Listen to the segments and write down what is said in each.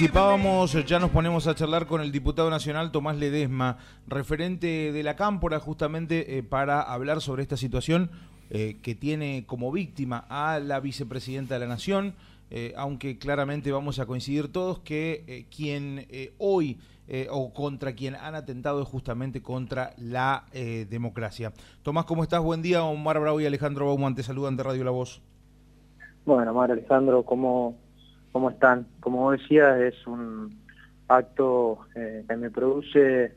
anticipábamos, ya nos ponemos a charlar con el diputado nacional Tomás Ledesma, referente de la Cámpora, justamente eh, para hablar sobre esta situación eh, que tiene como víctima a la vicepresidenta de la Nación, eh, aunque claramente vamos a coincidir todos que quien hoy o contra quien han atentado es justamente contra la democracia. Tomás, ¿cómo estás? Buen día. Omar Bravo y Alejandro Bauman te saludan de Radio La Voz. Bueno, Omar Alejandro, ¿cómo, ¿Cómo están? Como decía, es un acto eh, que me produce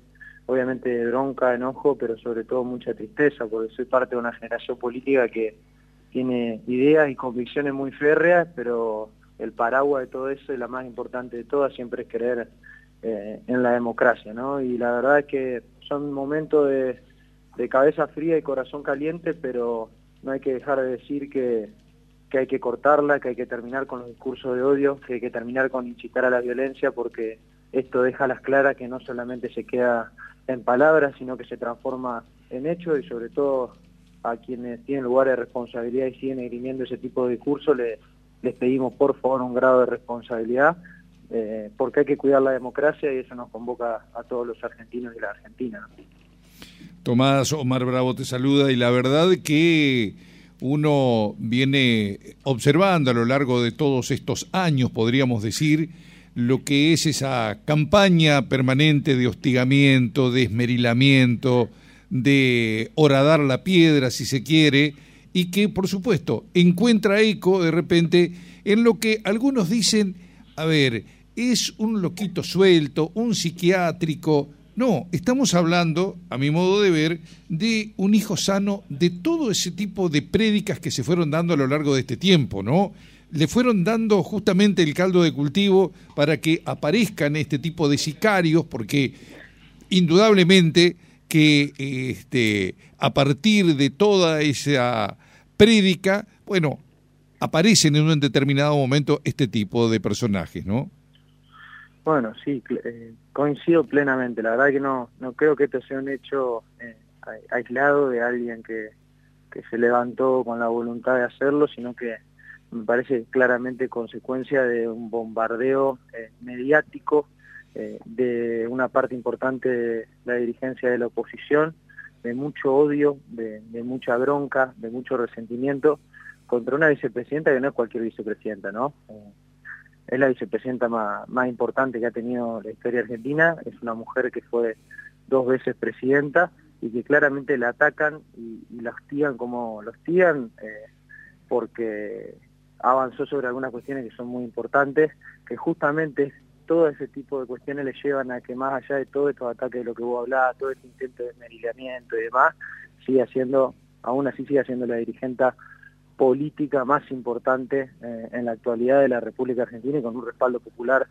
obviamente bronca, enojo, pero sobre todo mucha tristeza, porque soy parte de una generación política que tiene ideas y convicciones muy férreas, pero el paraguas de todo eso y la más importante de todas siempre es creer eh, en la democracia, ¿no? Y la verdad es que son momentos de, de cabeza fría y corazón caliente, pero no hay que dejar de decir que que hay que cortarla, que hay que terminar con los discursos de odio, que hay que terminar con incitar a la violencia, porque esto deja las claras que no solamente se queda en palabras, sino que se transforma en hechos y sobre todo a quienes tienen lugares de responsabilidad y siguen esgrimiendo ese tipo de discursos, les, les pedimos por favor un grado de responsabilidad, eh, porque hay que cuidar la democracia y eso nos convoca a todos los argentinos y la Argentina. Tomás Omar Bravo te saluda y la verdad que uno viene observando a lo largo de todos estos años, podríamos decir, lo que es esa campaña permanente de hostigamiento, de esmerilamiento, de horadar la piedra, si se quiere, y que, por supuesto, encuentra eco de repente en lo que algunos dicen, a ver, es un loquito suelto, un psiquiátrico, no, estamos hablando, a mi modo de ver, de un hijo sano de todo ese tipo de prédicas que se fueron dando a lo largo de este tiempo, ¿no? Le fueron dando justamente el caldo de cultivo para que aparezcan este tipo de sicarios, porque indudablemente que este, a partir de toda esa prédica, bueno, aparecen en un determinado momento este tipo de personajes, ¿no? Bueno, sí, eh, coincido plenamente. La verdad que no, no creo que esto sea un hecho eh, aislado de alguien que, que se levantó con la voluntad de hacerlo, sino que me parece claramente consecuencia de un bombardeo eh, mediático de una parte importante de la dirigencia de la oposición, de mucho odio, de, de, mucha bronca, de mucho resentimiento contra una vicepresidenta que no es cualquier vicepresidenta, ¿no? Es la vicepresidenta más, importante que ha tenido la historia argentina, es una mujer que fue dos veces presidenta y que claramente la atacan y, la hostigan como la hostigan eh, porque avanzó sobre algunas cuestiones que son muy importantes, que justamente todo ese tipo de cuestiones le llevan a que más allá de todo estos ataques de lo que vos hablabas, todo este intento de esmerilamiento y demás, sigue siendo, aún así sigue siendo la dirigenta política más importante eh, en la actualidad de la República Argentina y con un respaldo popular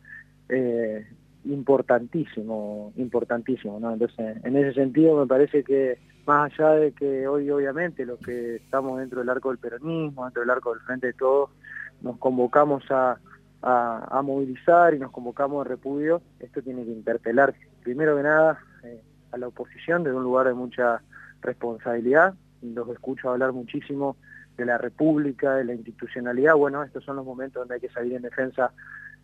eh, importantísimo, importantísimo. Entonces, en ese sentido me parece que más allá de que hoy obviamente los que estamos dentro del arco del peronismo, dentro del arco del frente de todos, nos convocamos a, a, movilizar y nos convocamos de repudio, esto tiene que interpelar primero que nada eh, a la oposición desde un lugar de mucha responsabilidad, los escucho hablar muchísimo de la República, de la institucionalidad, bueno, estos son los momentos donde hay que salir en defensa,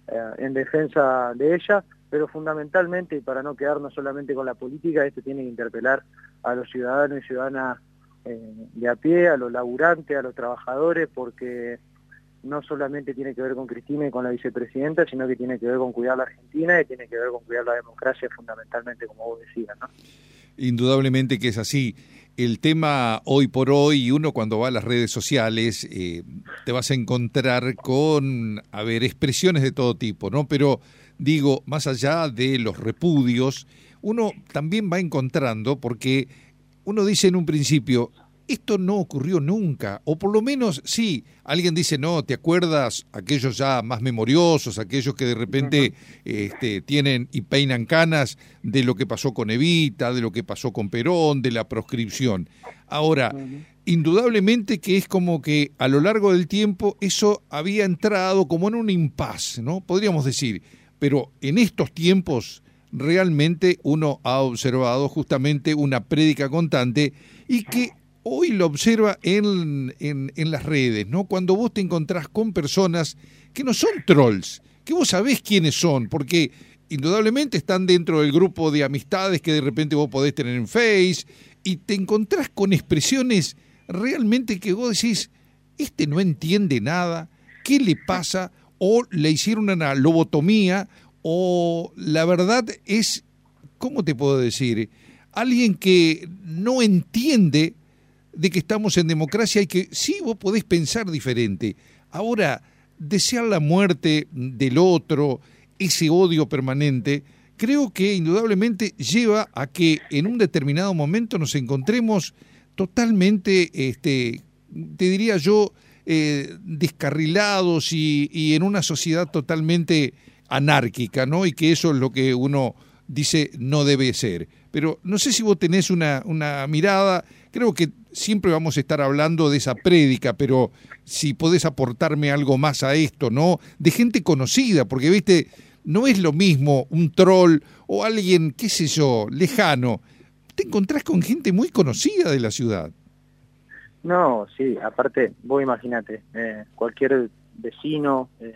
eh, en defensa de ella, pero fundamentalmente, y para no quedarnos solamente con la política, esto tiene que interpelar a los ciudadanos y ciudadanas eh, de a pie, a los laburantes, a los trabajadores, porque no solamente tiene que ver con Cristina y con la vicepresidenta, sino que tiene que ver con cuidar la Argentina y tiene que ver con cuidar la democracia fundamentalmente, como vos decías, ¿no? Indudablemente que es así el tema hoy por hoy, uno cuando va a las redes sociales, eh, te vas a encontrar con, a ver, expresiones de todo tipo, ¿no? Pero digo, más allá de los repudios, uno también va encontrando, porque uno dice en un principio, esto no ocurrió nunca, o por lo menos sí, alguien dice, no, ¿te acuerdas aquellos ya más memoriosos, aquellos que de repente este, tienen y peinan canas de lo que pasó con Evita, de lo que pasó con Perón, de la proscripción? Ahora, indudablemente que es como que a lo largo del tiempo eso había entrado como en un impas, ¿no? Podríamos decir, pero en estos tiempos realmente uno ha observado justamente una prédica constante y que hoy lo observa en, en, las redes, ¿no? Cuando vos te encontrás con personas que no son trolls, que vos sabés quiénes son, porque indudablemente están dentro del grupo de amistades que de repente vos podés tener en Face y te encontrás con expresiones realmente que vos decís, este no entiende nada, ¿qué le pasa? O le hicieron una lobotomía, o la verdad es, ¿cómo te puedo decir? Alguien que no entiende de que estamos en democracia y que sí, vos podés pensar diferente. Ahora, desear la muerte del otro, ese odio permanente, creo que indudablemente lleva a que en un determinado momento nos encontremos totalmente, este, te diría yo, eh, descarrilados y, y, en una sociedad totalmente anárquica, ¿no? Y que eso es lo que uno dice no debe ser. Pero no sé si vos tenés una, una mirada, creo que siempre vamos a estar hablando de esa prédica, pero si podés aportarme algo más a esto, ¿no? De gente conocida, porque, viste, no es lo mismo un troll o alguien, qué sé yo, lejano. Te encontrás con gente muy conocida de la ciudad. No, sí, aparte, vos imagínate, eh, cualquier vecino, eh,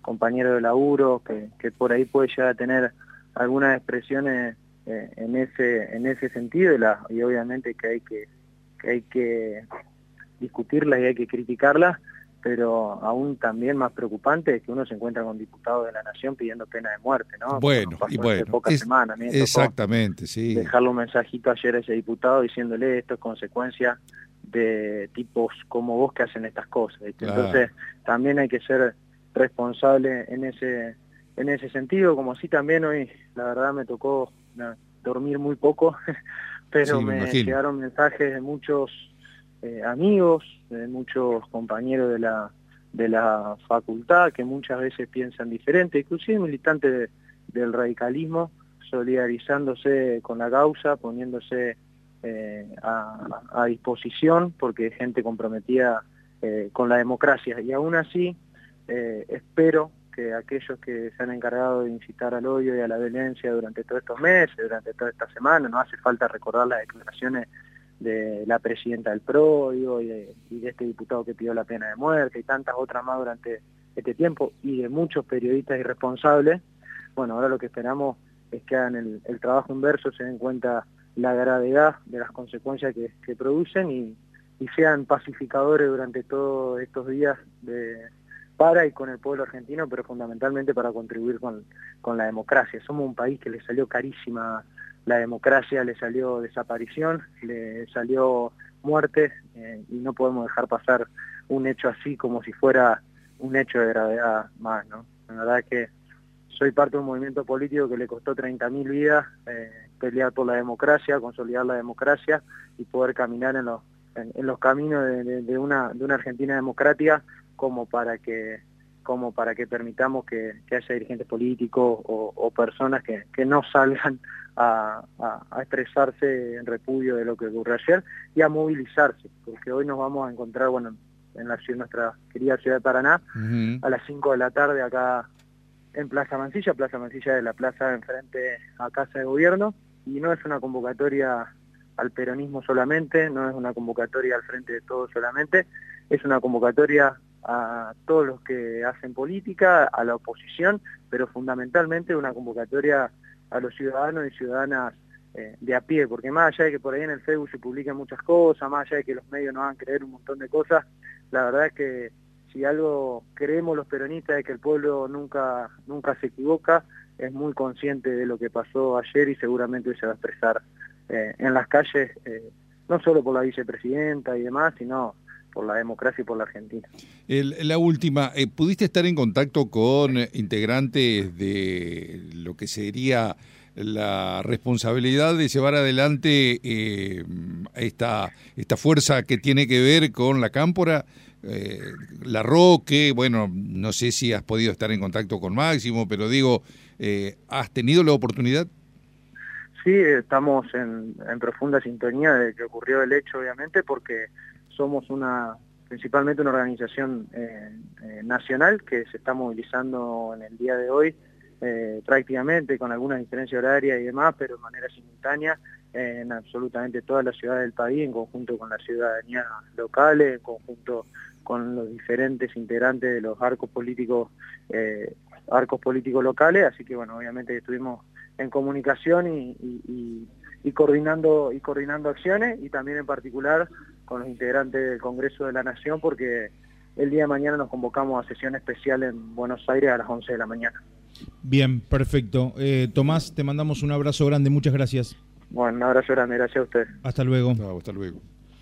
compañero de laburo, que, que, por ahí puede llegar a tener algunas expresiones eh, en ese en ese sentido y, la, y obviamente que hay que, que hay que discutirlas y hay que criticarlas, pero aún también más preocupante es que uno se encuentra con diputados de la Nación pidiendo pena de muerte, ¿no? Bueno, y bueno, pocas semanas. exactamente, sí. Dejarle un mensajito ayer a ese diputado diciéndole esto es consecuencia de tipos como vos que hacen estas cosas. Entonces también hay que ser responsable en ese en ese sentido, como si también hoy, la verdad me tocó dormir muy poco, pero me llegaron mensajes de muchos eh, amigos, de muchos compañeros de la, de la facultad que muchas veces piensan diferente, inclusive militantes del radicalismo, solidarizándose con la causa, poniéndose eh, a, disposición, porque gente comprometida eh, con la democracia. Y aún así, espero que aquellos que se han encargado de incitar al odio y a la violencia durante todos estos meses, durante toda esta semana, no hace falta recordar las declaraciones de la presidenta del PRO y de, este diputado que pidió la pena de muerte y tantas otras más durante este tiempo y de muchos periodistas irresponsables, bueno, ahora lo que esperamos es que hagan el, trabajo inverso, se den cuenta la gravedad de las consecuencias que, producen y, sean pacificadores durante todos estos días de, para y con el pueblo argentino, pero fundamentalmente para contribuir con, con la democracia. Somos un país que le salió carísima la democracia le salió desaparición, le salió muerte eh, y no podemos dejar pasar un hecho así como si fuera un hecho de gravedad más, ¿no? La verdad es que soy parte de un movimiento político que le costó 30.000 vidas eh, pelear por la democracia, consolidar la democracia y poder caminar en los, en, los caminos de, una, de una Argentina democrática como para que como para que permitamos que, haya dirigentes políticos o, personas que, que, no salgan a, expresarse en repudio de lo que ocurrió ayer y a movilizarse, porque hoy nos vamos a encontrar, bueno, en la ciudad, nuestra querida ciudad de Paraná, a las 5 de la tarde acá en Plaza Mansilla, Plaza Mansilla de la plaza enfrente a Casa de Gobierno, y no es una convocatoria al peronismo solamente, no es una convocatoria al frente de todos solamente, es una convocatoria a todos los que hacen política, a la oposición, pero fundamentalmente una convocatoria a los ciudadanos y ciudadanas eh, de a pie, porque más allá de que por ahí en el Facebook se publiquen muchas cosas, más allá de que los medios nos a creer un montón de cosas, la verdad es que si algo creemos los peronistas es que el pueblo nunca, nunca se equivoca, es muy consciente de lo que pasó ayer y seguramente se va a expresar eh, en las calles, eh, no solo por la vicepresidenta y demás, sino por la democracia y por la Argentina. la última, eh, ¿pudiste estar en contacto con integrantes de lo que sería la responsabilidad de llevar adelante eh, esta, esta fuerza que tiene que ver con la cámpora? Eh, la Roque, bueno, no sé si has podido estar en contacto con Máximo, pero digo, ¿has tenido la oportunidad? Sí, estamos en, en profunda sintonía de que ocurrió el hecho, obviamente, porque somos una principalmente una organización eh, eh, nacional que se está movilizando en el día de hoy eh, prácticamente con algunas diferencias horarias y demás, pero de manera simultánea en absolutamente todas las ciudades del país, en conjunto con las ciudadanías locales, en conjunto con los diferentes integrantes de los arcos políticos arcos políticos locales, así que bueno, obviamente estuvimos en comunicación y, coordinando y coordinando acciones y también en particular con los integrantes del Congreso de la Nación porque el día de mañana nos convocamos a sesión especial en Buenos Aires a las 11 de la mañana. Bien, perfecto. Eh, Tomás, te mandamos un abrazo grande, muchas gracias. Bueno, un abrazo grande, gracias a usted. Hasta luego. hasta luego.